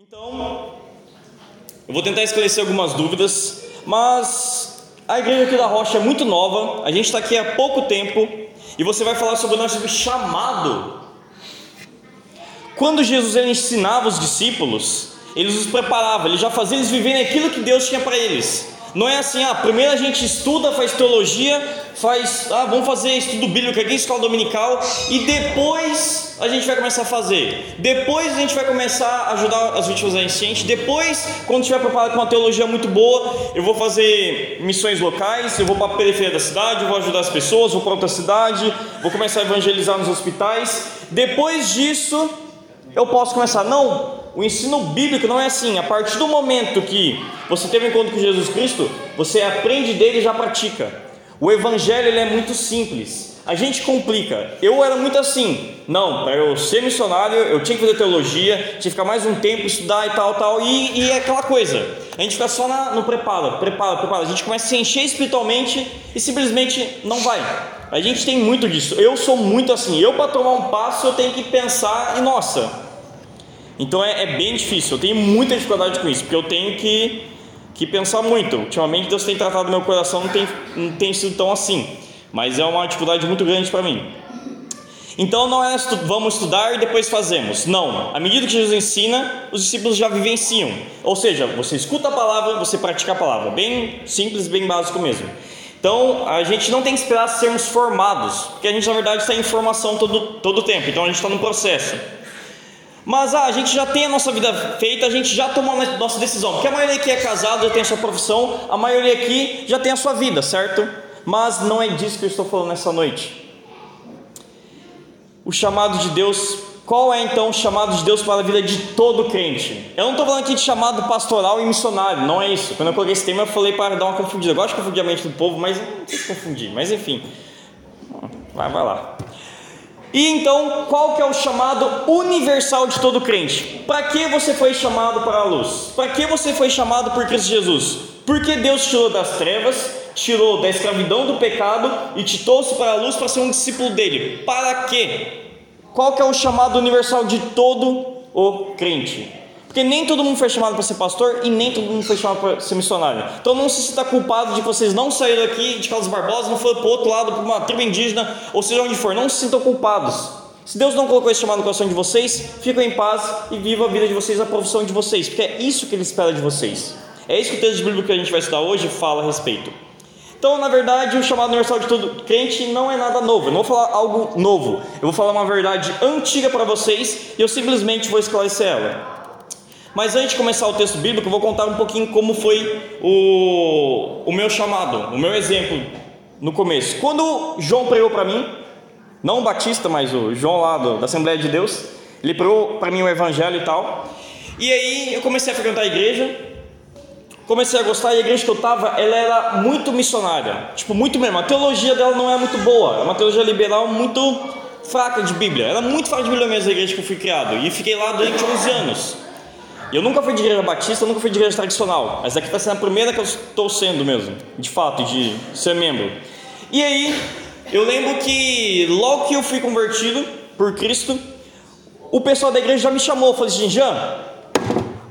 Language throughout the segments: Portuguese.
Então, eu vou tentar esclarecer algumas dúvidas, mas a igreja aqui da Rocha é muito nova, a gente está aqui há pouco tempo e você vai falar sobre o nosso chamado. Quando Jesus ele ensinava os discípulos, ele os preparava, ele já fazia eles viverem aquilo que Deus tinha para eles. Não é assim, ah, primeiro a gente estuda, faz teologia, faz, ah, vamos fazer estudo bíblico aqui, escola dominical, e depois a gente vai começar a fazer. Depois a gente vai começar a ajudar as vítimas da enchente. Depois, quando estiver preparado com uma teologia muito boa, eu vou fazer missões locais, eu vou para a periferia da cidade, eu vou ajudar as pessoas, vou para outra cidade, vou começar a evangelizar nos hospitais. Depois disso, eu posso começar. Não, o ensino bíblico não é assim. A partir do momento que você teve um encontro com Jesus Cristo, você aprende dele e já pratica. O evangelho é muito simples. A gente complica. Eu era muito assim. Não, para eu ser missionário, eu tinha que fazer teologia, tinha que ficar mais um tempo, estudar e tal, tal. E, e é aquela coisa. A gente fica só na, no preparo, preparo, preparo. A gente começa a se encher espiritualmente e simplesmente não vai. A gente tem muito disso. Eu sou muito assim. Eu, para tomar um passo, eu tenho que pensar e, nossa, então é, é, bem difícil, eu tenho muita dificuldade com isso, porque eu tenho que, que pensar muito. Ultimamente Deus tem tratado meu coração, não tem, não tem sido tão assim, mas é uma dificuldade muito grande para mim. Então não é estu vamos estudar e depois fazemos. Não. À medida que Jesus ensina, os discípulos já vivenciam. Ou seja, você escuta a palavra, você pratica a palavra. Bem simples, bem básico mesmo. Então a gente não tem que esperar sermos formados, porque a gente na verdade está em formação todo todo o tempo. Então a gente está no processo. Mas ah, a gente já tem a nossa vida feita, a gente já tomou a nossa decisão. Porque a maioria aqui é casado, já tem a sua profissão, a maioria aqui já tem a sua vida, certo? Mas não é disso que eu estou falando nessa noite. O chamado de Deus, qual é então o chamado de Deus para a vida de todo crente? Eu não estou falando aqui de chamado pastoral e missionário, não é isso. Quando eu coloquei esse tema, eu falei para dar uma confundida. Eu gosto de confundir a mente do povo, mas não sei se confundir. Mas enfim, vai, vai lá. E então, qual que é o chamado universal de todo crente? Para que você foi chamado para a luz? Para que você foi chamado por Cristo Jesus? Porque Deus tirou das trevas, tirou da escravidão do pecado e te trouxe para a luz para ser um discípulo dele. Para quê? Qual que é o chamado universal de todo o crente? Porque nem todo mundo foi chamado para ser pastor e nem todo mundo foi chamado para ser missionário. Então não se sinta culpado de que vocês não saíram aqui de Carlos Barbosa, não foram para o outro lado, para uma tribo indígena, ou seja onde for. Não se sintam culpados. Se Deus não colocou esse chamado no coração de vocês, fiquem em paz e vivam a vida de vocês, a profissão de vocês, porque é isso que Ele espera de vocês. É isso que o texto bíblico que a gente vai estudar hoje fala a respeito. Então, na verdade, o chamado universal de todo crente não é nada novo. Eu não vou falar algo novo. Eu vou falar uma verdade antiga para vocês e eu simplesmente vou esclarecer ela. Mas antes de começar o texto bíblico, eu vou contar um pouquinho como foi o, o meu chamado, o meu exemplo no começo. Quando João pregou para mim, não o Batista, mas o João lá do, da Assembleia de Deus, ele pregou para mim o Evangelho e tal. E aí eu comecei a frequentar a igreja, comecei a gostar, e a igreja que eu estava, ela era muito missionária, tipo, muito mesmo. A teologia dela não é muito boa, é uma teologia liberal muito fraca de Bíblia. Era muito fraca de Bíblia mesmo a igreja que eu fui criado, e fiquei lá durante 11 anos. Eu nunca fui de igreja batista, nunca fui de igreja tradicional, mas aqui está sendo a primeira que eu estou sendo mesmo, de fato, de ser membro. E aí, eu lembro que logo que eu fui convertido por Cristo, o pessoal da igreja já me chamou, falou assim, Jean,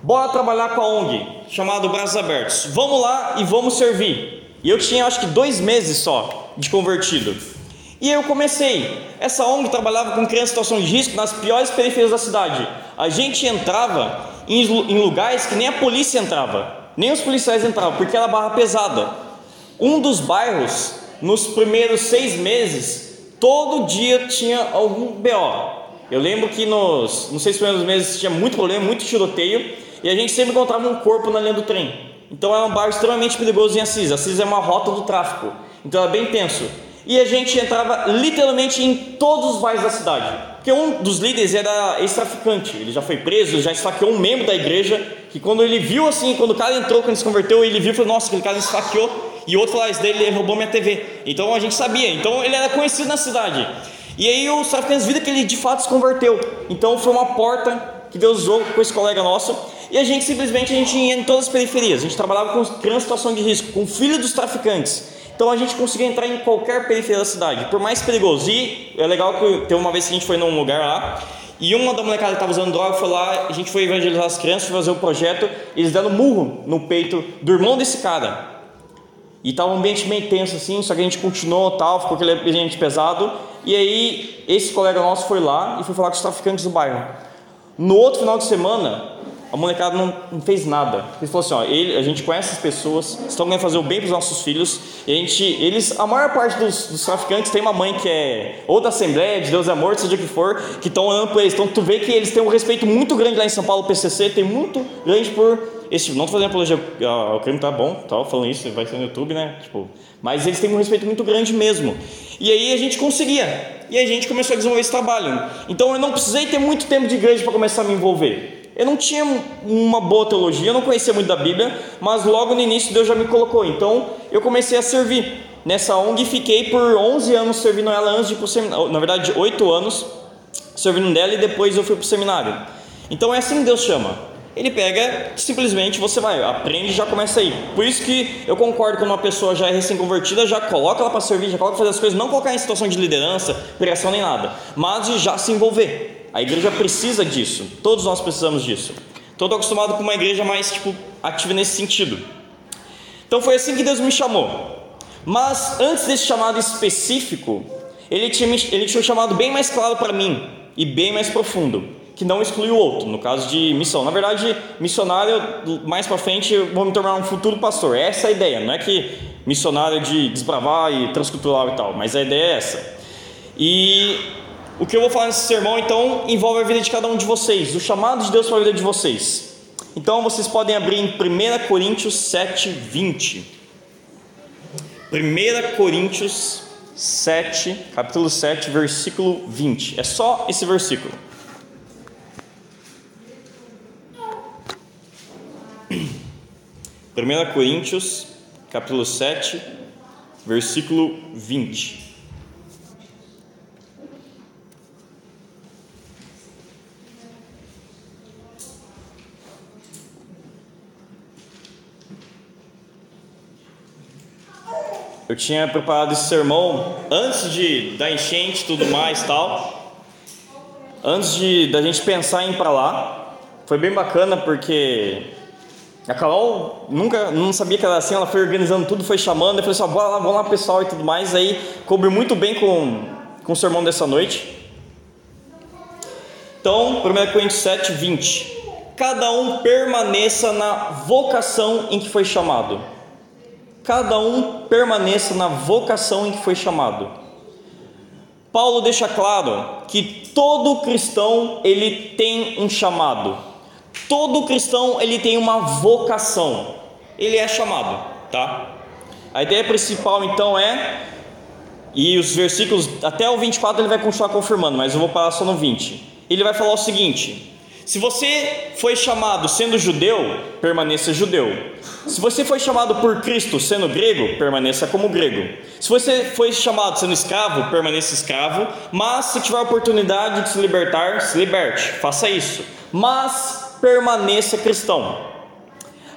bora trabalhar com a ONG, chamado Braços Abertos, vamos lá e vamos servir. E eu tinha acho que dois meses só de convertido. E eu comecei. Essa ONG trabalhava com crianças em situação de risco nas piores periferias da cidade. A gente entrava em lugares que nem a polícia entrava, nem os policiais entravam, porque era barra pesada. Um dos bairros, nos primeiros seis meses, todo dia tinha algum BO. Eu lembro que nos, nos seis primeiros meses tinha muito problema, muito tiroteio, e a gente sempre encontrava um corpo na linha do trem. Então era um bairro extremamente perigoso em Assis. Assis é uma rota do tráfico, então era bem tenso. E a gente entrava literalmente em todos os bairros da cidade. Porque um dos líderes era ex-traficante, ele já foi preso, já esfaqueou um membro da igreja, que quando ele viu assim, quando o cara entrou, quando se converteu, ele viu e falou, nossa, aquele cara esfaqueou, e outro esse dele ele roubou minha TV. Então a gente sabia, então ele era conhecido na cidade. E aí os traficantes viram que ele de fato se converteu. Então foi uma porta que Deus usou com esse colega nosso. E a gente simplesmente a gente ia em todas as periferias. A gente trabalhava com crianças em situação de risco, com filhos dos traficantes. Então a gente conseguia entrar em qualquer periferia da cidade, por mais perigoso. E é legal que teve uma vez que a gente foi num lugar lá E uma da molecada que estava usando droga foi lá, a gente foi evangelizar as crianças, fazer o um projeto, eles deram murro no peito do irmão desse cara. E estava um ambiente meio tenso assim, só que a gente continuou tal, ficou aquele ambiente pesado. E aí, esse colega nosso foi lá e foi falar com os traficantes do bairro. No outro final de semana, a molecada não, não, fez nada. Ele falou assim: ó, ele, a gente conhece as pessoas, estão querendo fazer o bem para os nossos filhos. E a gente, eles, a maior parte dos, dos, traficantes tem uma mãe que é ou da Assembleia, de Deus é Amor, seja o que for, que estão andando por eles. Então tu vê que eles têm um respeito muito grande lá em São Paulo, o PCC tem muito grande por esse tipo. Não estou fazendo apologia ao crime, tá bom, tá falando isso, vai ser no YouTube, né? Tipo, mas eles têm um respeito muito grande mesmo. E aí a gente conseguia. E a gente começou a desenvolver esse trabalho. Então eu não precisei ter muito tempo de igreja para começar a me envolver. Eu não tinha uma boa teologia, eu não conhecia muito da Bíblia, mas logo no início Deus já me colocou. Então eu comecei a servir nessa ONG e fiquei por 11 anos servindo ela antes de ir para o seminário. Na verdade, 8 anos servindo dela e depois eu fui para o seminário. Então é assim que Deus chama. Ele pega, simplesmente você vai, aprende e já começa aí. Por isso que eu concordo quando uma pessoa já é recém-convertida, já coloca ela para servir, já coloca para fazer as coisas, não colocar em situação de liderança, pregação nem nada, mas já se envolver. A igreja precisa disso. Todos nós precisamos disso. Então, estou acostumado com uma igreja mais tipo ativa nesse sentido. Então foi assim que Deus me chamou. Mas antes desse chamado específico, ele tinha, ele tinha um chamado bem mais claro para mim e bem mais profundo, que não exclui o outro, no caso de missão. Na verdade, missionário, mais para frente, eu vou me tornar um futuro pastor. Essa é a ideia, não é que missionário de desbravar e transcultural e tal, mas a ideia é essa. E o que eu vou falar nesse sermão, então, envolve a vida de cada um de vocês, o chamado de Deus para a vida de vocês. Então, vocês podem abrir em 1 Coríntios 7, 20. 1 Coríntios 7, capítulo 7, versículo 20. É só esse versículo. Primeira Coríntios, capítulo 7, versículo 20. Eu tinha preparado esse sermão antes de da enchente tudo mais tal. Antes de da gente pensar em ir para lá. Foi bem bacana porque a Carol nunca não sabia que era assim, ela foi organizando tudo, foi chamando, eu falei assim, bora lá, vamos lá pessoal e tudo mais, aí cobriu muito bem com, com o sermão dessa noite. Então, 1 Coríntios 7, 20. Cada um permaneça na vocação em que foi chamado cada um permaneça na vocação em que foi chamado. Paulo deixa claro que todo cristão ele tem um chamado. Todo cristão ele tem uma vocação. Ele é chamado, tá? A ideia principal então é e os versículos até o 24 ele vai continuar confirmando, mas eu vou parar só no 20. Ele vai falar o seguinte: se você foi chamado sendo judeu, permaneça judeu. Se você foi chamado por Cristo sendo grego, permaneça como grego. Se você foi chamado sendo escravo, permaneça escravo. Mas se tiver a oportunidade de se libertar, se liberte. Faça isso. Mas permaneça cristão.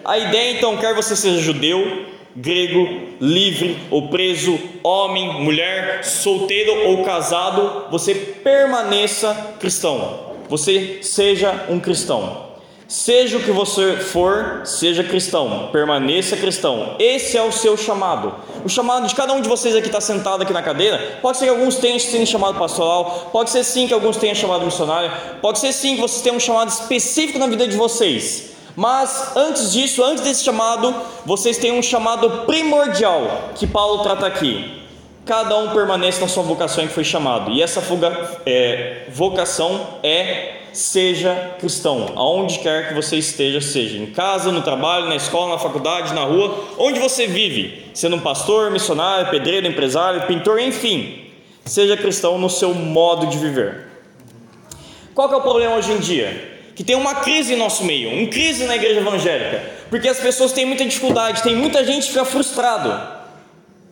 A ideia então, quer você seja judeu, grego, livre ou preso, homem, mulher, solteiro ou casado, você permaneça cristão você seja um cristão. Seja o que você for, seja cristão, permaneça cristão. Esse é o seu chamado. O chamado de cada um de vocês aqui está sentado aqui na cadeira. Pode ser que alguns tenham sido chamado pastoral, pode ser sim que alguns tenham chamado missionário, pode ser sim que vocês tenham um chamado específico na vida de vocês. Mas antes disso, antes desse chamado, vocês têm um chamado primordial que Paulo trata aqui cada um permanece na sua vocação em que foi chamado. E essa é, vocação é seja cristão, aonde quer que você esteja, seja em casa, no trabalho, na escola, na faculdade, na rua, onde você vive, sendo um pastor, missionário, pedreiro, empresário, pintor, enfim, seja cristão no seu modo de viver. Qual é o problema hoje em dia? Que tem uma crise em nosso meio, uma crise na igreja evangélica, porque as pessoas têm muita dificuldade, tem muita gente que fica frustrado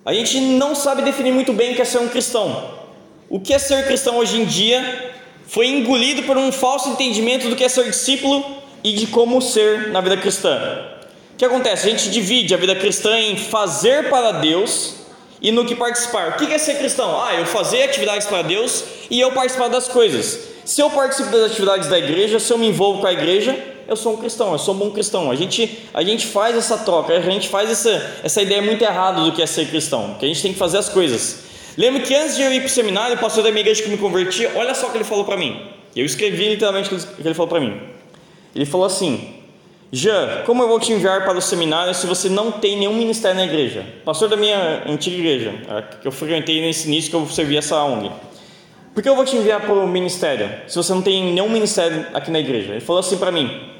a gente não sabe definir muito bem o que é ser um cristão. O que é ser cristão hoje em dia foi engolido por um falso entendimento do que é ser discípulo e de como ser na vida cristã. O que acontece? A gente divide a vida cristã em fazer para Deus e no que participar. O que é ser cristão? Ah, eu fazer atividades para Deus e eu participar das coisas. Se eu participo das atividades da igreja, se eu me envolvo com a igreja, eu sou um cristão, eu sou um bom cristão. A gente, a gente faz essa troca, a gente faz essa, essa ideia muito errada do que é ser cristão, que a gente tem que fazer as coisas. Lembro que antes de eu ir para o seminário, o pastor da minha igreja que me converti, olha só o que ele falou para mim. Eu escrevi literalmente o que ele falou para mim. Ele falou assim: Jean, como eu vou te enviar para o seminário se você não tem nenhum ministério na igreja? Pastor da minha antiga igreja, que eu frequentei nesse início que eu servi essa ONG. Por que eu vou te enviar para o ministério se você não tem nenhum ministério aqui na igreja? Ele falou assim para mim: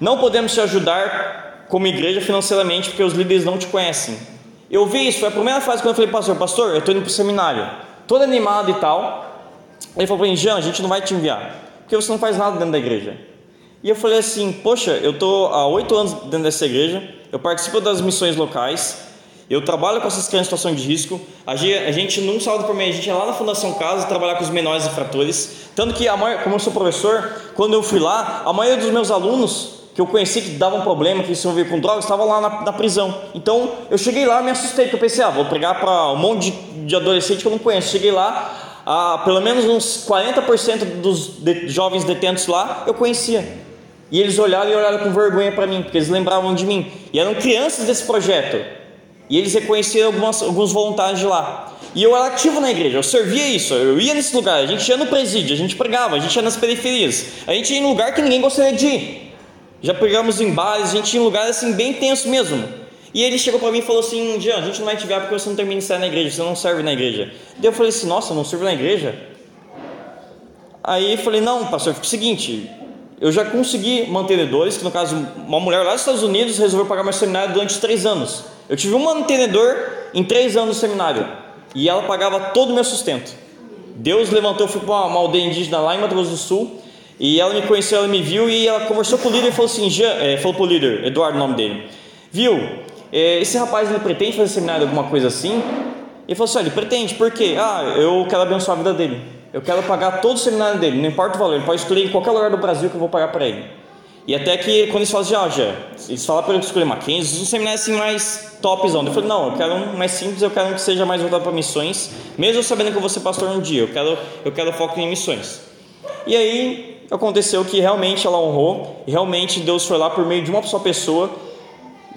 Não podemos te ajudar como igreja financeiramente porque os líderes não te conhecem. Eu vi isso, foi a primeira fase quando eu falei, pastor, pastor, eu estou indo para o seminário, todo animado e tal. Ele falou para mim: Jean, a gente não vai te enviar porque você não faz nada dentro da igreja. E eu falei assim: Poxa, eu estou há oito anos dentro dessa igreja, eu participo das missões locais, eu trabalho com essas crianças em situação de risco. A gente, num sábado por mês, a gente ia lá na Fundação Casa trabalhar com os menores infratores. Tanto que, a maior, como eu sou professor, quando eu fui lá, a maioria dos meus alunos que eu conheci que davam problema, que se envolviam com drogas, estavam lá na, na, prisão. Então eu cheguei lá, me assustei, porque eu pensei, ah, vou pregar para um monte de, de adolescente que eu não conheço. Cheguei lá, ah, pelo menos uns 40% dos de, jovens detentos lá eu conhecia. E eles olharam e olharam com vergonha para mim, porque eles lembravam de mim. E eram crianças desse projeto. E eles reconheciam algumas, alguns voluntários de lá. E eu era ativo na igreja, eu servia isso, eu ia nesse lugar, a gente ia no presídio, a gente pregava, a gente ia nas periferias, a gente ia em lugar que ninguém gostaria de ir. Já pregamos em bares, a gente em lugares assim bem tenso mesmo. E ele chegou para mim e falou assim: Jean, a gente não vai te ver porque você não tem ministério na igreja, você não serve na igreja. Daí eu falei assim: Nossa, eu não sirvo na igreja? Aí eu falei: Não, pastor, fica o seguinte, eu já consegui mantenedores, que no caso, uma mulher lá dos Estados Unidos resolveu pagar meu seminário durante três anos. Eu tive um mantenedor em três anos no seminário e ela pagava todo o meu sustento. Deus levantou, eu fui para uma aldeia indígena lá em Mato Grosso do Sul e ela me conheceu, ela me viu e ela conversou com o líder e falou assim: é, falou para o líder, Eduardo, o nome dele, viu? É, esse rapaz ele pretende fazer seminário, alguma coisa assim? Ele falou assim: ele pretende, por quê? Ah, eu quero abençoar a vida dele. Eu quero pagar todo o seminário dele, não importa o valor, ele pode escolher em qualquer lugar do Brasil que eu vou pagar para ele. E até que quando eles falam assim, ah, já, eles falam para ele escolher Mackenzie, um seminário assim mais topzão. Eu falei, não, eu quero um mais simples, eu quero um que seja mais voltado para missões, mesmo sabendo que eu vou ser pastor um dia, eu quero, eu quero foco em missões. E aí aconteceu que realmente ela honrou, e realmente Deus foi lá por meio de uma só pessoa,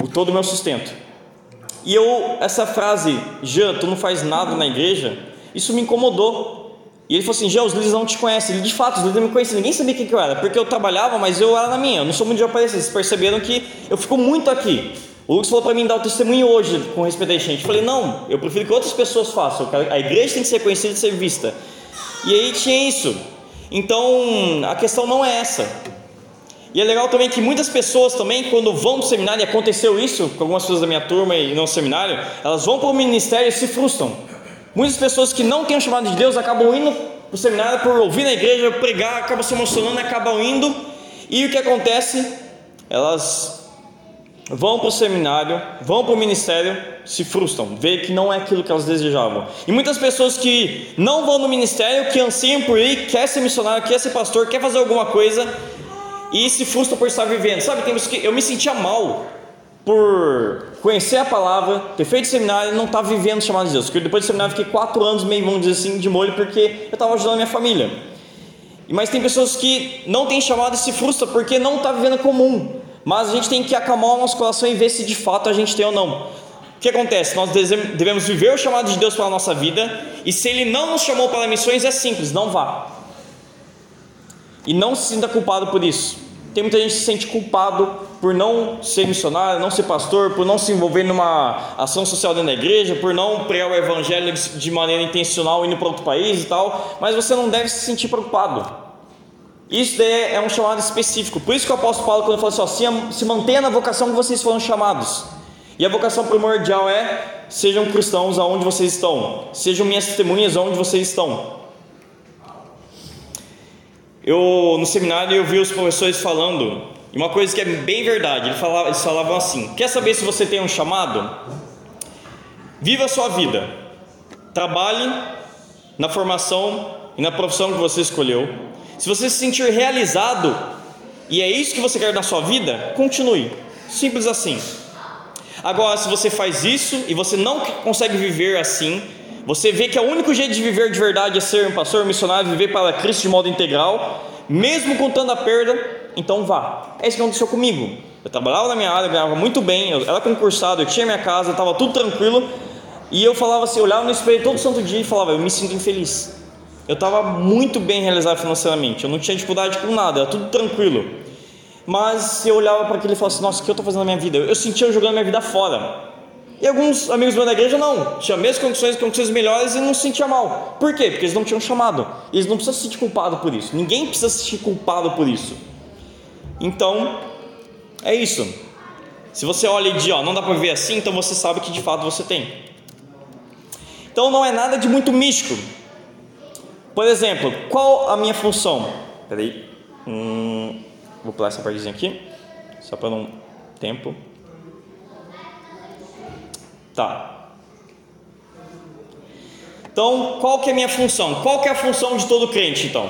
o todo o meu sustento. E eu, essa frase, Jean, tu não faz nada na igreja, isso me incomodou, e ele falou assim: Gê, os líderes não te conhecem. Ele, de fato, os líderes não me conheciam. Ninguém sabia quem que eu era, porque eu trabalhava, mas eu era na minha. Eu não sou muito de aparecer. Vocês perceberam que eu fico muito aqui. O Lucas falou para mim dar o testemunho hoje com respeito a gente. Eu falei: não, eu prefiro que outras pessoas façam. A igreja tem que ser conhecida e ser vista. E aí tinha isso. Então, a questão não é essa. E é legal também que muitas pessoas também, quando vão para o seminário, e aconteceu isso com algumas pessoas da minha turma e no seminário, elas vão para o ministério e se frustram. Muitas pessoas que não têm o chamado de Deus acabam indo para o seminário por ouvir na igreja, pregar, acabam se emocionando, acabam indo. E o que acontece? Elas vão para o seminário, vão para o ministério, se frustram, veem que não é aquilo que elas desejavam. E muitas pessoas que não vão no ministério, que anseiam por ir, quer ser missionário, quer ser pastor, quer fazer alguma coisa e se frustram por estar vivendo. Sabe, tem que eu me sentia mal por conhecer a palavra, ter feito seminário e não estar tá vivendo o chamado de Deus. Porque depois do seminário fiquei quatro anos meio, vamos dizer assim, de molho, porque eu estava ajudando a minha família. Mas tem pessoas que não têm chamado e se frustram porque não está vivendo comum. Mas a gente tem que acalmar o nosso coração e ver se de fato a gente tem ou não. Que acontece? Nós devemos viver o chamado de Deus para a nossa vida, e se Ele não nos chamou para missões, é simples, não vá. E não se sinta culpado por isso. Tem muita gente que se sente culpado por não ser missionário, não ser pastor, por não se envolver numa ação social dentro da igreja, por não pregar o evangelho de maneira intencional indo para outro país e tal, mas você não deve se sentir preocupado. Isso é um chamado específico. Por isso que o apóstolo Paulo, quando fala assim, se mantenha na vocação que vocês foram chamados. E a vocação primordial é: sejam cristãos aonde vocês estão, sejam minhas testemunhas aonde vocês estão. Eu no seminário eu vi os professores falando e uma coisa que é bem verdade, eles falavam, eles falavam assim: quer saber se você tem um chamado? Viva a sua vida, trabalhe na formação e na profissão que você escolheu. Se você se sentir realizado e é isso que você quer na sua vida, continue. Simples assim. Agora, se você faz isso e você não consegue viver assim, Você vê que o único jeito de viver de verdade é ser um pastor, um missionário, viver para Cristo de modo integral, mesmo contando a perda, então vá. É isso que aconteceu comigo. Eu trabalhava na minha área, ganhava muito bem, eu era concursado, eu tinha minha casa, estava tudo tranquilo, e eu falava assim, eu olhava no espelho todo santo dia e falava, eu me sinto infeliz. Eu estava muito bem realizado financeiramente, eu não tinha dificuldade com nada, era tudo tranquilo. Mas eu olhava para aquilo e falava assim, nossa, o que eu estou fazendo na minha vida? Eu sentia jogando minha vida fora. E alguns amigos meus da igreja não, tinham as mesmas condições, condições melhores e não se sentia mal. Por quê? Porque eles não tinham chamado. Eles não precisam se sentir culpado por isso. Ninguém precisa se sentir culpado por isso. Então, é isso. Se você olha e diz, ó, não dá para viver assim, então você sabe que de fato você tem. Então não é nada de muito místico. Por exemplo, qual a minha função? Peraí. Hum, vou pular essa partezinha aqui, só para não tempo. Tá. Então, qual que é a minha função? Qual que é a função de todo crente, então?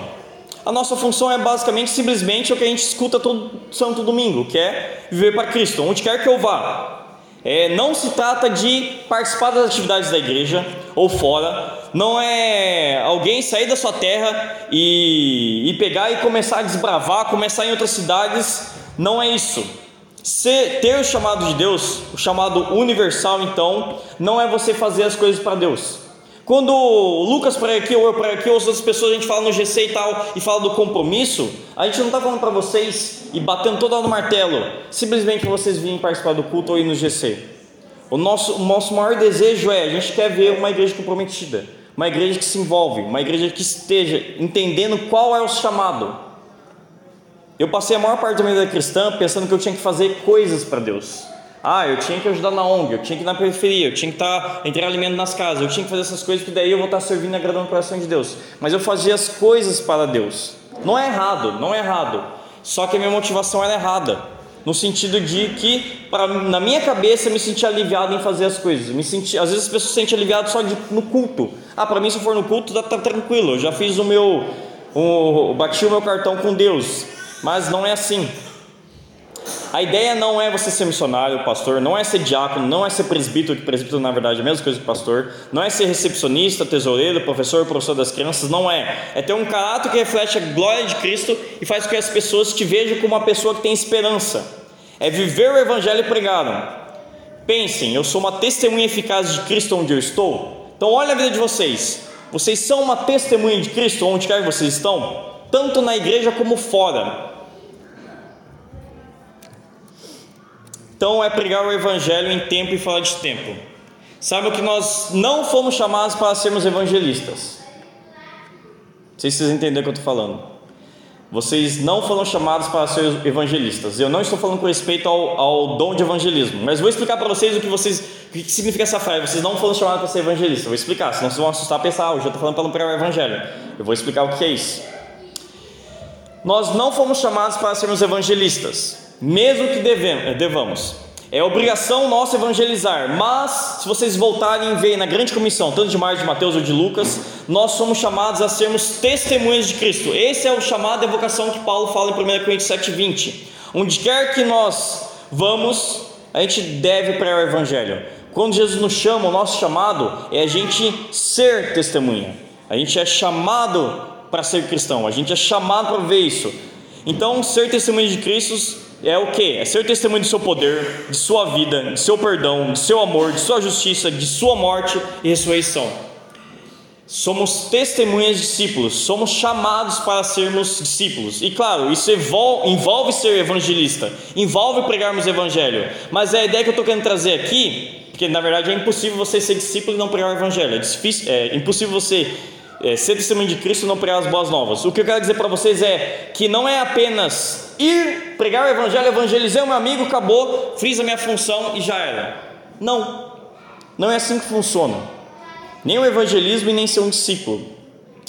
A nossa função é basicamente, simplesmente, o que a gente escuta todo santo domingo, que é viver para Cristo, onde quer que eu vá. É, não se trata de participar das atividades da igreja ou fora, não é alguém sair da sua terra e, e pegar e começar a desbravar, começar em outras cidades, não é isso. Se, ter o chamado de Deus, o chamado universal, então, não é você fazer as coisas para Deus. Quando o Lucas para aqui, ou eu para aqui, ou as outras pessoas, a gente fala no GC e tal, e fala do compromisso, a gente não está falando para vocês e batendo toda no martelo, simplesmente para vocês virem participar do culto ou ir no GC. O nosso, o nosso maior desejo é, a gente quer ver uma igreja comprometida, uma igreja que se envolve, uma igreja que esteja entendendo qual é o chamado. Eu passei a maior parte da minha vida cristã pensando que eu tinha que fazer coisas para Deus. Ah, eu tinha que ajudar na ONG, eu tinha que ir na periferia, eu tinha que estar tá, entregar alimento nas casas, eu tinha que fazer essas coisas que daí eu vou estar tá servindo e agradando o coração de Deus. Mas eu fazia as coisas para Deus. Não é errado, não é errado. Só que a minha motivação era errada. No sentido de que, pra, na minha cabeça, eu me sentia aliviado em fazer as coisas. Me senti, às vezes as pessoas se sentem aliviadas só de, no culto. Ah, para mim, se eu for no culto, tá, tá tranquilo. Eu já fiz o meu. O, bati o meu cartão com Deus mas não é assim. A ideia não é você ser missionário, pastor, não é ser diácono, não é ser presbítero, que presbítero na verdade é a mesma coisa que pastor, não é ser recepcionista, tesoureiro, professor, professor das crianças, não é. É ter um caráter que reflete a glória de Cristo e faz com que as pessoas te vejam como uma pessoa que tem esperança. É viver o evangelho pregado. Pensem, eu sou uma testemunha eficaz de Cristo onde eu estou. Então olha a vida de vocês. Vocês são uma testemunha de Cristo onde quer que vocês estão, tanto na igreja como fora. Então é pregar o evangelho em tempo e fora de tempo. O que nós não fomos chamados para sermos evangelistas? Não sei se vocês entendem o que eu estou falando. Vocês não foram chamados para ser evangelistas. Eu não estou falando com respeito ao, ao dom de evangelismo, mas vou explicar para vocês o que vocês, o que significa essa frase. Vocês não foram chamados para ser evangelistas. vou explicar, senão vocês vão assustar e pensar, ah, eu estou falando para não pregar o evangelho. Eu vou explicar o que é isso. Nós não fomos chamados para sermos evangelistas mesmo que devemos, eh, devamos. É obrigação nossa evangelizar, mas se vocês voltarem e verem na grande comissão, tanto de Marcos, de Mateus ou de Lucas, nós somos chamados a sermos testemunhas de Cristo. Esse é o chamado e a vocação que Paulo fala em 1 Coríntios 7,20. Onde quer que nós vamos, a gente deve pregar o Evangelho. Quando Jesus nos chama, o nosso chamado é a gente ser testemunha. A gente é chamado para ser cristão, a gente é chamado para ver isso. Então, ser testemunha de Cristo é o que? É ser testemunho do seu poder, de sua vida, de seu perdão, de seu amor, de sua justiça, de sua morte e ressurreição. Somos testemunhas discípulos, somos chamados para sermos discípulos. E claro, isso envolve ser evangelista, envolve pregarmos o evangelho. Mas é a ideia que eu estou querendo trazer aqui, porque na verdade é impossível você ser discípulo e não pregar o evangelho. É, difícil, é impossível você é, ser testemunho de Cristo e não pregar as boas novas. O que eu quero dizer para vocês é que não é apenas ir pregar o evangelho, evangelizei meu amigo, acabou, fiz a minha função e já era. Não, não é assim que funciona. Nem o evangelismo e nem ser um discípulo.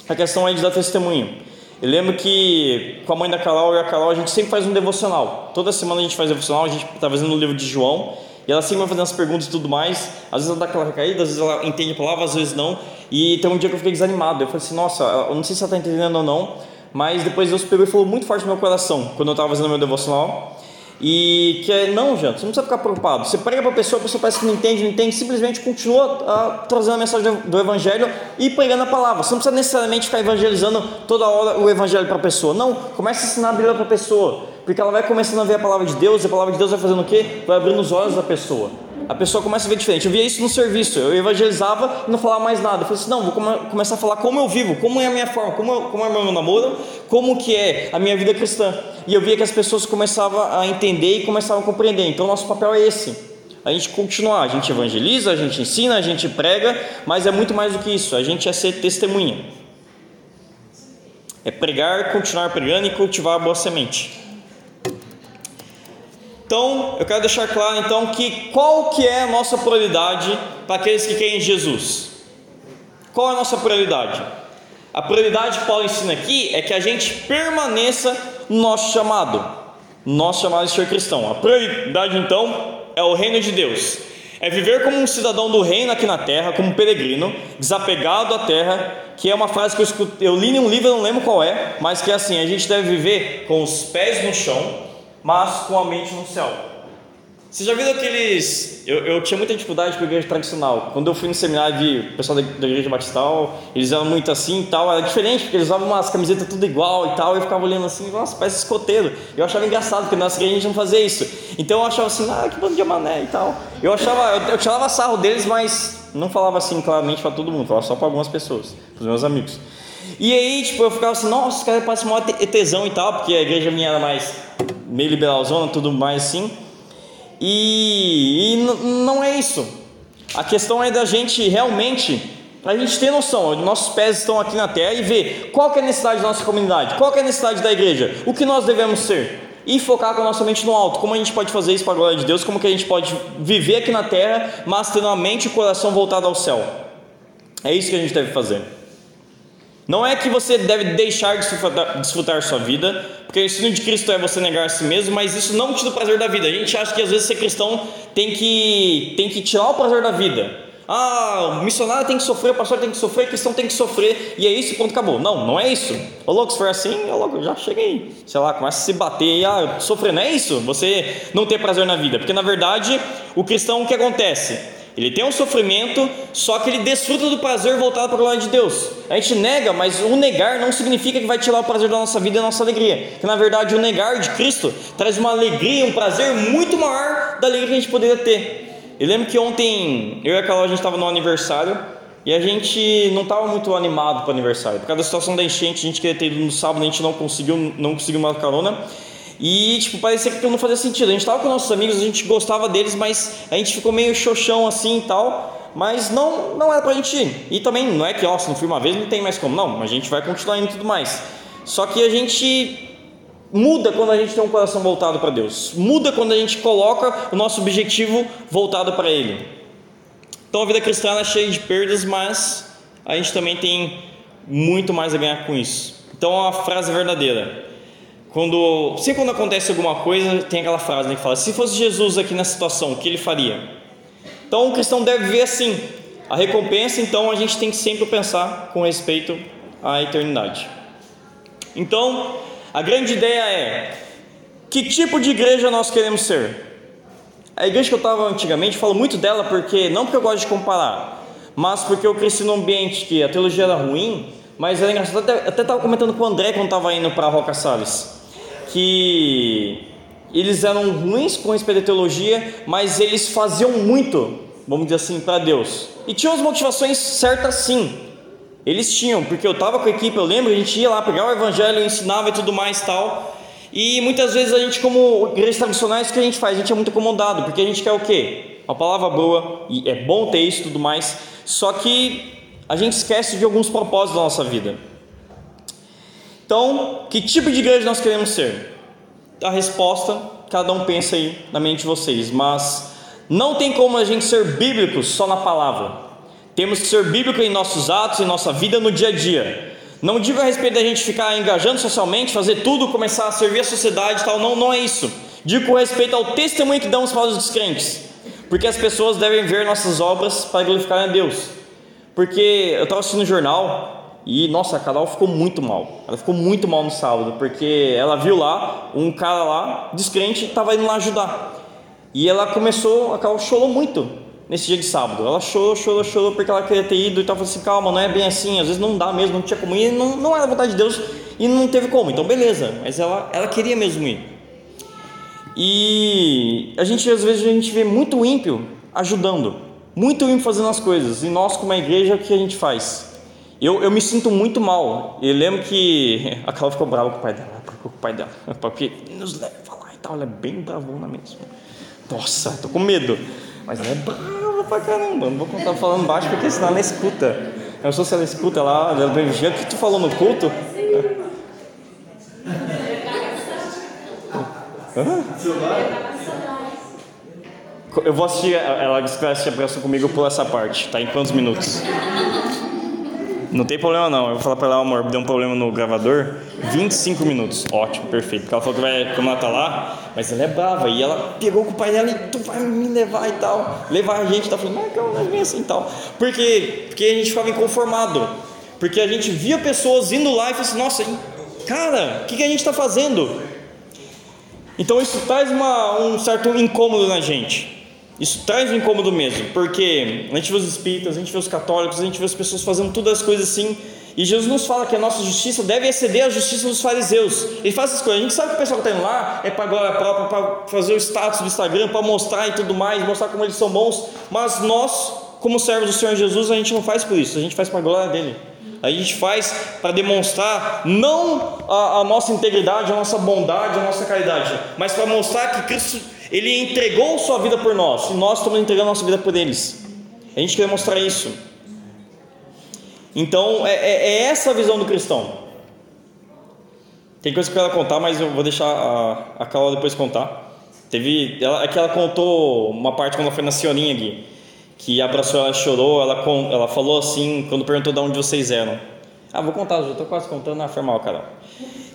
A questão é de dar testemunho. Eu lembro que com a mãe da Carol e a Carol a gente sempre faz um devocional. Toda semana a gente faz devocional, a gente está fazendo o livro de João. E ela sempre vai fazendo as perguntas e tudo mais. Às vezes ela dá aquela recaída, às vezes ela entende a palavra, às vezes não. E tem um dia que eu fiquei desanimado. Eu falei assim, nossa, eu não sei se ela está entendendo ou não. Mas depois Deus pegou e falou muito forte no meu coração, quando eu estava fazendo meu devocional. E que é, não, gente, você não precisa ficar preocupado. Você prega para a pessoa, a pessoa parece que não entende, não entende, simplesmente continua uh, trazendo a mensagem do Evangelho e pregando a palavra. Você não precisa necessariamente ficar evangelizando toda hora o Evangelho para a pessoa. Não, comece a ensinar a Bíblia para a pessoa, porque ela vai começando a ver a palavra de Deus, e a palavra de Deus vai fazendo o quê? Vai abrindo os olhos da pessoa a pessoa começa a ver diferente. Eu via isso no serviço, eu evangelizava e não falava mais nada. Eu falei assim, não, vou come começar a falar como eu vivo, como é a minha forma, como, como é o meu namoro, como que é a minha vida cristã. E eu via que as pessoas começavam a entender e começavam a compreender. Então, nosso papel é esse. A gente continuar, a gente evangeliza, a gente ensina, a gente prega, mas é muito mais do que isso. A gente é ser testemunha. É pregar, continuar pregando e cultivar a boa semente. Então, eu quero deixar claro então que qual que é a nossa prioridade para aqueles que creem em Jesus? Qual é a nossa prioridade? A prioridade que Paulo ensina aqui é que a gente permaneça no nosso chamado, nosso chamado de ser cristão. A prioridade então é o reino de Deus. É viver como um cidadão do reino aqui na terra, como um peregrino, desapegado da terra, que é uma frase que eu, escutei, eu li em um livro, eu não lembro qual é, mas que é assim: a gente deve viver com os pés no chão, mas com a mente no céu. Você já viu aqueles. Eu, eu tinha muita dificuldade com a igreja tradicional. Quando eu fui no seminário o pessoal da, da igreja batistal, eles eram muito assim e tal. Era diferente, porque eles usavam umas camisetas tudo igual e tal. E eu ficava olhando assim, nossa, parece escoteiro. Eu achava engraçado, porque na nossa igreja a gente não fazia isso. Então eu achava assim, ah, que bando de mané e tal. Eu achava, eu, eu tirava sarro deles, mas não falava assim claramente para todo mundo, falava só para algumas pessoas, para os meus amigos. E aí, tipo, eu ficava assim, nossa, os caras parecem maior tesão e tal, porque a igreja minha era mais meio liberalzona, tudo mais assim. E, e não é isso. A questão é da gente realmente, a gente ter noção, nossos pés estão aqui na terra e ver qual é a necessidade da nossa comunidade, qual é a necessidade da igreja, o que nós devemos ser. E focar com a nossa mente no alto. Como a gente pode fazer isso para a glória de Deus? Como que a gente pode viver aqui na terra, mas tendo a mente e o coração voltado ao céu? É isso que a gente deve fazer. Não é que você deve deixar de desfrutar, sua vida, porque o ensino de Cristo é você negar a si mesmo, mas isso não tira o prazer da vida. A gente acha que às vezes ser cristão tem que, tem que tirar o prazer da vida. Ah, o missionário tem que sofrer, o pastor tem que sofrer, o cristão tem que sofrer, e é isso, ponto, acabou. Não, não é isso. Ô louco, se for assim, ô louco, já cheguei, sei lá, começa a se bater e ah, sofrer, não é isso? Você não ter prazer na vida, porque na verdade, o cristão, o que acontece? Ele tem um sofrimento, só que ele desfruta do prazer voltado para a glória de Deus. A gente nega, mas o negar não significa que vai tirar o prazer da nossa vida e a nossa alegria. Que na verdade o negar de Cristo traz uma alegria, um prazer muito maior da alegria que a gente poderia ter. Eu lembro que ontem eu e a Carol a gente estava no aniversário e a gente não estava muito animado para o aniversário. Por causa da situação da enchente, a gente queria ter ido no sábado, a gente não conseguiu, não conseguiu uma carona. E, tipo, parecia que não fazia sentido. A gente estava com nossos amigos, a gente gostava deles, mas a gente ficou meio xoxão assim e tal. Mas não, não era pra gente ir. E também não é que, ó, se não fui uma vez, não tem mais como. Não, a gente vai continuar indo e tudo mais. Só que a gente muda quando a gente tem um coração voltado para Deus. Muda quando a gente coloca o nosso objetivo voltado para Ele. Então a vida cristã é cheia de perdas, mas a gente também tem muito mais a ganhar com isso. Então a frase é verdadeira. Quando, sempre quando acontece alguma coisa, tem aquela frase né, que fala: se fosse Jesus aqui nessa situação, o que ele faria? Então o cristão deve ver assim: a recompensa, então a gente tem que sempre pensar com respeito à eternidade. Então, a grande ideia é: que tipo de igreja nós queremos ser? A igreja que eu estava antigamente, falo muito dela porque, não porque eu gosto de comparar, mas porque eu cresci num ambiente que a teologia era ruim, mas era engraçado. Até estava comentando com o André quando estava indo para a Roca Salles que eles eram ruins com respeito à teologia, mas eles faziam muito, vamos dizer assim, para Deus. E tinham as motivações certas sim. Eles tinham, porque eu estava com a equipe, eu lembro, a gente ia lá pegar o evangelho, ensinava e tudo mais tal. E muitas vezes a gente, como igrejas tradicionais, o que a gente faz? A gente é muito acomodado, porque a gente quer o quê? Uma palavra boa, e é bom ter isso e tudo mais, só que a gente esquece de alguns propósitos da nossa vida. Então, que tipo de igreja nós queremos ser? A resposta, cada um pensa aí na mente de vocês, mas não tem como a gente ser bíblico só na palavra. Temos que ser bíblico em nossos atos, em nossa vida no dia a dia. Não digo a respeito da gente ficar engajando socialmente, fazer tudo, começar a servir a sociedade e tal, não, não é isso. Digo com respeito ao testemunho que damos para os crentes, porque as pessoas devem ver nossas obras para glorificar a Deus. Porque eu estava assistindo um jornal E nossa, a Carol ficou muito mal. Ela ficou muito mal no sábado, porque ela viu lá um cara lá, descrente, estava indo lá ajudar. E ela começou, a Carol chorou muito nesse dia de sábado. Ela chorou, chorou, chorou porque ela queria ter ido e estava assim, calma, não é bem assim, às vezes não dá mesmo, não tinha como ir, não, não era vontade de Deus e não teve como. Então beleza, mas ela, ela queria mesmo ir. E a gente às vezes a gente vê muito ímpio ajudando, muito ímpio fazendo as coisas. E nós como a igreja o que a gente faz? Eu, eu me sinto muito mal. Eu lembro que a Carla ficou brava com o pai dela, com o pai dela, porque nos leva lá e tal, ela é bem bravona mesmo. Nossa, tô com medo. Mas ela é brava pra caramba. Não vou contar falando baixo porque senão ela escuta. Eu não sei se ela escuta lá, ela vem o que tu falou no culto? Eu vou assistir, ela disse que vai assistir a comigo por essa parte, tá? Em quantos minutos? Não tem problema não. Eu vou falar pra ela, amor, deu um problema no gravador. 25 minutos. Ótimo, perfeito. Porque ela falou que vai, como ela tá lá, mas ela é brava. E ela pegou com o pai dela e tu vai me levar e tal. Levar a gente, tá falando, mas não é assim e tal. Por quê? Porque a gente ficava inconformado. Porque a gente via pessoas indo lá e falava assim, nossa, cara, o que, que a gente está fazendo? Então isso traz uma, um certo incômodo na gente. Isso traz um incômodo mesmo, porque a gente vê os espíritas, a gente vê os católicos, a gente vê as pessoas fazendo todas as coisas assim, e Jesus nos fala que a nossa justiça deve exceder a justiça dos fariseus. Ele faz essas coisas. A gente sabe que o pessoal que está indo lá é para glória própria, para fazer o status do Instagram, para mostrar e tudo mais, mostrar como eles são bons, mas nós, como servos do Senhor Jesus, a gente não faz por isso, a gente faz para a glória dele. A gente faz para demonstrar não a, a nossa integridade, a nossa bondade, a nossa caridade, mas para mostrar que Cristo ele entregou sua vida por nós e nós estamos entregando nossa vida por eles. A gente quer mostrar isso. Então, é, é, é essa a visão do cristão. Tem coisa que eu quero contar, mas eu vou deixar a, a Carla depois contar. Teve, ela, é que ela contou uma parte quando ela foi na senhorinha aqui, que abraçou ela, chorou, ela, ela falou assim, quando perguntou de onde vocês eram. Ah, vou contar, já estou quase contando, ah, foi mal, Carol.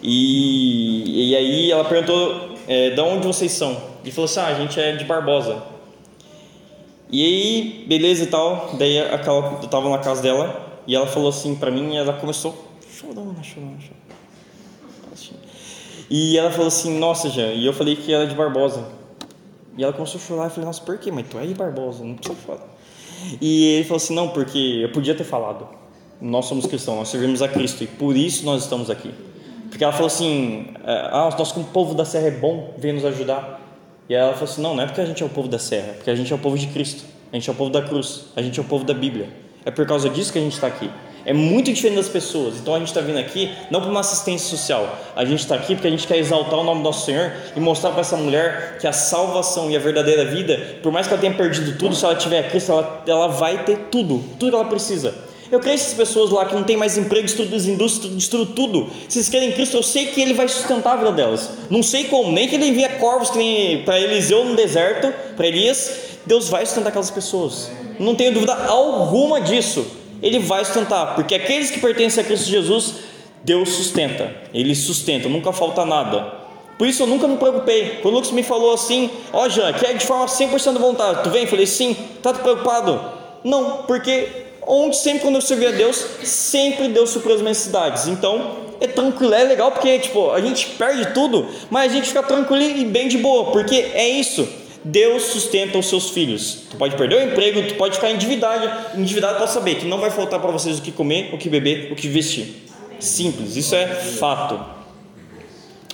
E, e aí ela perguntou é, de onde vocês são. E falou assim: ah, a gente é de Barbosa. E aí, beleza e tal. Daí aquela, eu tava na casa dela e ela falou assim pra mim, e ela começou chorando, chorando, chorando. E ela falou assim: Nossa, Jean. E eu falei que era de Barbosa. E ela começou a chorar. Eu falei: Nossa, por quê? Mas tu é de Barbosa, não precisa chorar. E ele falou assim: Não, porque eu podia ter falado. Nós somos cristãos, nós servimos a Cristo e por isso nós estamos aqui. Porque ela falou assim: é, Ah, nós, como povo da Serra, é bom vir nos ajudar. E ela falou assim: Não, não é porque a gente é o povo da Serra, é porque a gente é o povo de Cristo, a gente é o povo da cruz, a gente é o povo da Bíblia. É por causa disso que a gente está aqui. É muito diferente das pessoas. Então a gente está vindo aqui não para uma assistência social. A gente está aqui porque a gente quer exaltar o nome do nosso Senhor e mostrar para essa mulher que a salvação e a verdadeira vida, por mais que ela tenha perdido tudo, se ela tiver Cristo, ela, ela vai ter tudo, tudo que ela precisa. Eu creio essas pessoas lá que não tem mais emprego, destruindo as indústrias, destruindo tudo. Se eles querem Cristo, eu sei que Ele vai sustentar a vida delas. Não sei como, nem que Ele envia corvos para Eliseu no deserto, para Elias. Deus vai sustentar aquelas pessoas. Não tenho dúvida alguma disso. Ele vai sustentar, porque aqueles que pertencem a Cristo Jesus, Deus sustenta. Ele sustenta, nunca falta nada. Por isso eu nunca me preocupei. Quando o Lucas me falou assim, ó oh, Jean, quer de forma 100% voluntária, tu vem? Eu falei, sim, tá preocupado? Não, porque onde sempre quando eu servi a Deus, sempre Deus supriu as necessidades. Então, é tranquilo, é legal porque tipo, a gente perde tudo, mas a gente fica tranquilo e bem de boa, porque é isso. Deus sustenta os seus filhos. Tu pode perder o emprego, tu pode ficar endividado, endividado para saber que não vai faltar para vocês o que comer, o que beber, o que vestir. Simples, isso é fato.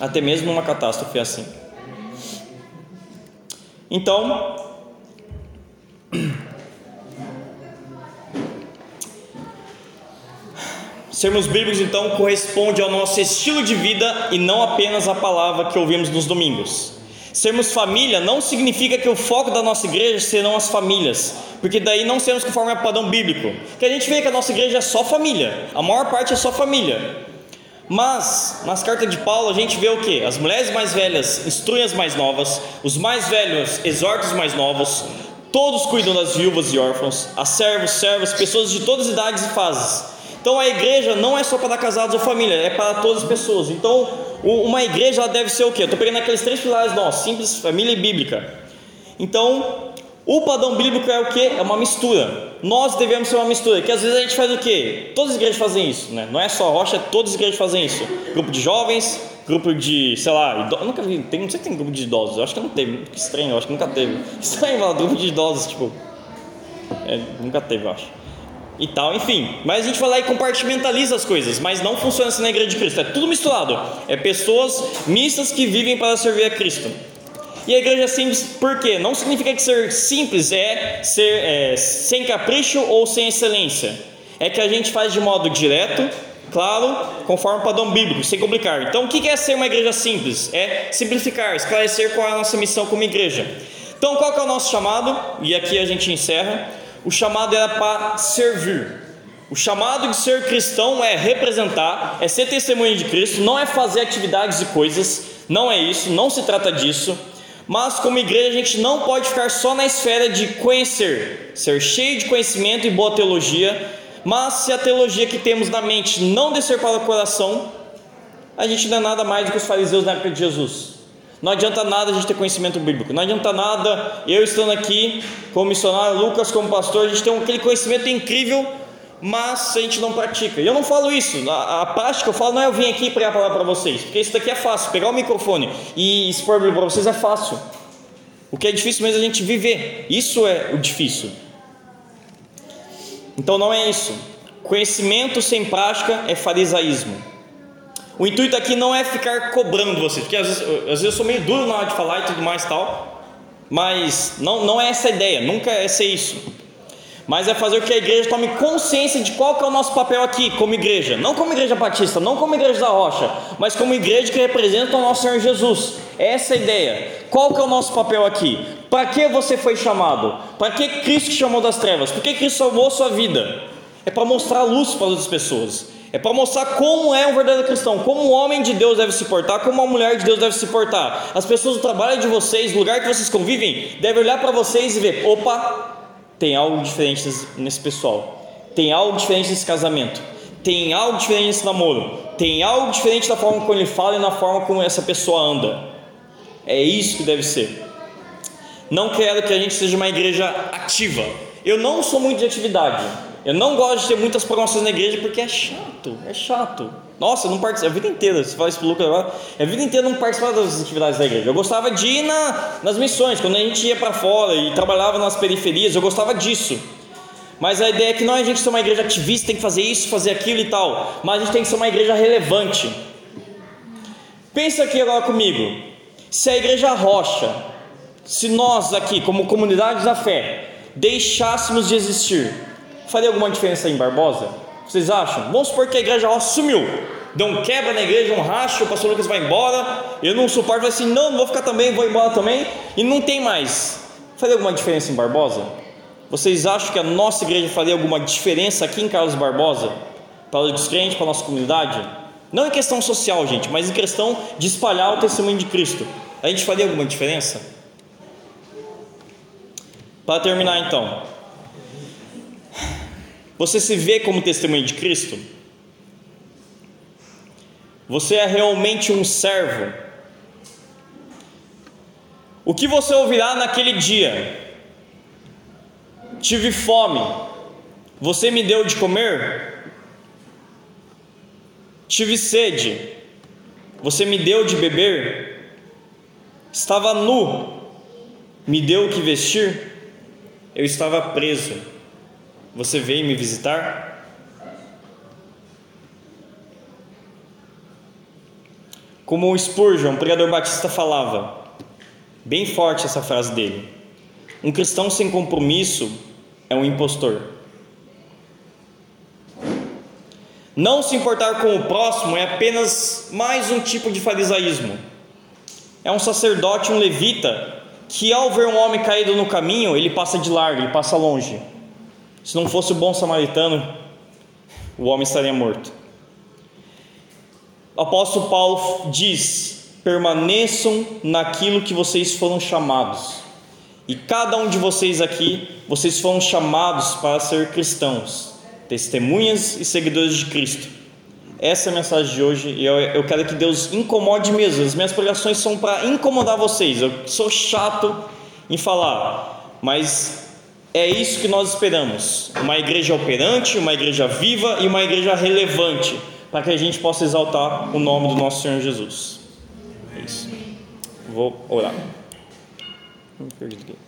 Até mesmo uma catástrofe é assim. Então, Sermos bíblicos, então, corresponde ao nosso estilo de vida e não apenas a palavra que ouvimos nos domingos. Sermos família não significa que o foco da nossa igreja serão as famílias, porque daí não seremos conforme o padrão bíblico. Que a gente vê que a nossa igreja é só família, a maior parte é só família. Mas nas cartas de Paulo a gente vê o que? As mulheres mais velhas instruem as mais novas, os mais velhos exortam os mais novos, todos cuidam das viúvas e órfãos, a servos, servas, pessoas de todas as idades e fases. Então a igreja não é só para casados ou família, é para todas as pessoas. Então uma igreja deve ser o quê? Estou pegando aqueles três pilares nossos, simples, família e bíblica. Então O padrão bíblico é o que? É uma mistura. Nós devemos ser uma mistura, que às vezes a gente faz o quê? Todas as igrejas fazem isso, né? Não é só rocha, todas as igrejas fazem isso. Grupo de jovens, grupo de, sei lá. Eu nunca vi, tem, não sei se tem grupo de idosos, eu acho que não teve, que estranho, eu acho que nunca teve. Estranho falar grupo de idosos, tipo. É, nunca teve, eu acho. E tal, enfim. Mas a gente vai lá e compartimentaliza as coisas, mas não funciona assim na igreja de Cristo. É tudo misturado. É pessoas mistas que vivem para servir a Cristo. E a igreja é simples por quê? Não significa que ser simples é ser é, sem capricho ou sem excelência. É que a gente faz de modo direto, claro, conforme o padrão bíblico, sem complicar. Então, o que é ser uma igreja simples? É simplificar, esclarecer qual é a nossa missão como igreja. Então, qual é o nosso chamado? E aqui a gente encerra. O chamado era para servir. O chamado de ser cristão é representar, é ser testemunha de Cristo, não é fazer atividades e coisas, não é isso, não se trata disso. Mas como igreja a gente não pode ficar só na esfera de conhecer, ser cheio de conhecimento e boa teologia, mas se a teologia que temos na mente não descer para o coração, a gente não é nada mais do que os fariseus na época de Jesus. Não adianta nada a gente ter conhecimento bíblico, não adianta nada eu estando aqui como missionário, Lucas como pastor, a gente tem aquele conhecimento incrível mas a gente não pratica. E eu não falo isso, a, a prática eu falo não é eu vim aqui pregar a palavra para vocês, porque isso daqui é fácil, pegar o microfone e expor para vocês é fácil. O que é difícil mesmo é a gente viver, isso é o difícil. Então não é isso. Conhecimento sem prática é farisaísmo. O intuito aqui não é ficar cobrando vocês, porque às vezes, às vezes eu sou meio duro na hora de falar e tudo mais tal, mas não, não é essa a ideia, nunca é ser isso mas é fazer que a igreja tome consciência de qual que é o nosso papel aqui como igreja, não como igreja batista, não como igreja da rocha, mas como igreja que representa o nosso Senhor Jesus. Essa é a ideia. Qual que é o nosso papel aqui? Para que você foi chamado? Para que Cristo te chamou das trevas? Por que Cristo salvou sua vida? É para mostrar a luz para outras pessoas. É para mostrar como é um verdadeiro cristão, como um homem de Deus deve se portar, como uma mulher de Deus deve se portar. As pessoas do trabalho de vocês, do lugar que vocês convivem, devem olhar para vocês e ver: opa, tem algo diferente nesse pessoal, tem algo diferente nesse casamento, tem algo diferente nesse namoro, tem algo diferente da forma como ele fala e na forma como essa pessoa anda. É isso que deve ser. Não quero que a gente seja uma igreja ativa. Eu não sou muito de atividade. Eu não gosto de ter muitas promoções na igreja porque é chato, é chato. Nossa, eu não participo, a vida inteira, você fala isso pro Lucas agora, a vida inteira não participava das atividades da igreja. Eu gostava de ir na, nas missões, quando a gente ia para fora e trabalhava nas periferias, eu gostava disso. Mas a ideia é que não é a gente ser uma igreja ativista, tem que fazer isso, fazer aquilo e tal, mas a gente tem que ser uma igreja relevante. Pensa aqui agora comigo, se a igreja rocha, se nós aqui, como comunidade da fé, deixássemos de existir, faria alguma diferença em Barbosa? Vocês acham? Vamos supor que a igreja ó, sumiu. Deu um quebra na igreja, um racho, o pastor Lucas vai embora. Eu não suporto, vai assim: não, não vou ficar também, vou embora também. E não tem mais. Faria alguma diferença em Barbosa? Vocês acham que a nossa igreja faria alguma diferença aqui em Carlos Barbosa? Para os descrentes, para a nossa comunidade? Não em questão social, gente, mas em questão de espalhar o testemunho de Cristo. A gente faria alguma diferença? Para terminar então, você se vê como testemunho de Cristo? Você é realmente um servo? O que você ouvirá naquele dia? Tive fome, você me deu de comer? Tive sede, você me deu de beber? Estava nu, me deu o que vestir? Eu estava preso você veio me visitar? Como o Spurgeon, um pregador batista, falava, bem forte essa frase dele: um cristão sem compromisso é um impostor. Não se importar com o próximo é apenas mais um tipo de farisaísmo. É um sacerdote, um levita, que ao ver um homem caído no caminho, ele passa de largo, ele passa longe. Se não fosse o bom samaritano, o homem estaria morto. O apóstolo Paulo diz: permaneçam naquilo que vocês foram chamados. E cada um de vocês aqui, vocês foram chamados para ser cristãos, testemunhas e seguidores de Cristo. Essa é a mensagem de hoje e eu, eu quero que Deus incomode mesmo. As minhas pregações são para incomodar vocês. Eu sou chato em falar, mas é isso que nós esperamos: uma igreja operante, uma igreja viva e uma igreja relevante, para que a gente possa exaltar o nome do nosso Senhor Jesus. É isso. Vou orar. Hum, perdi.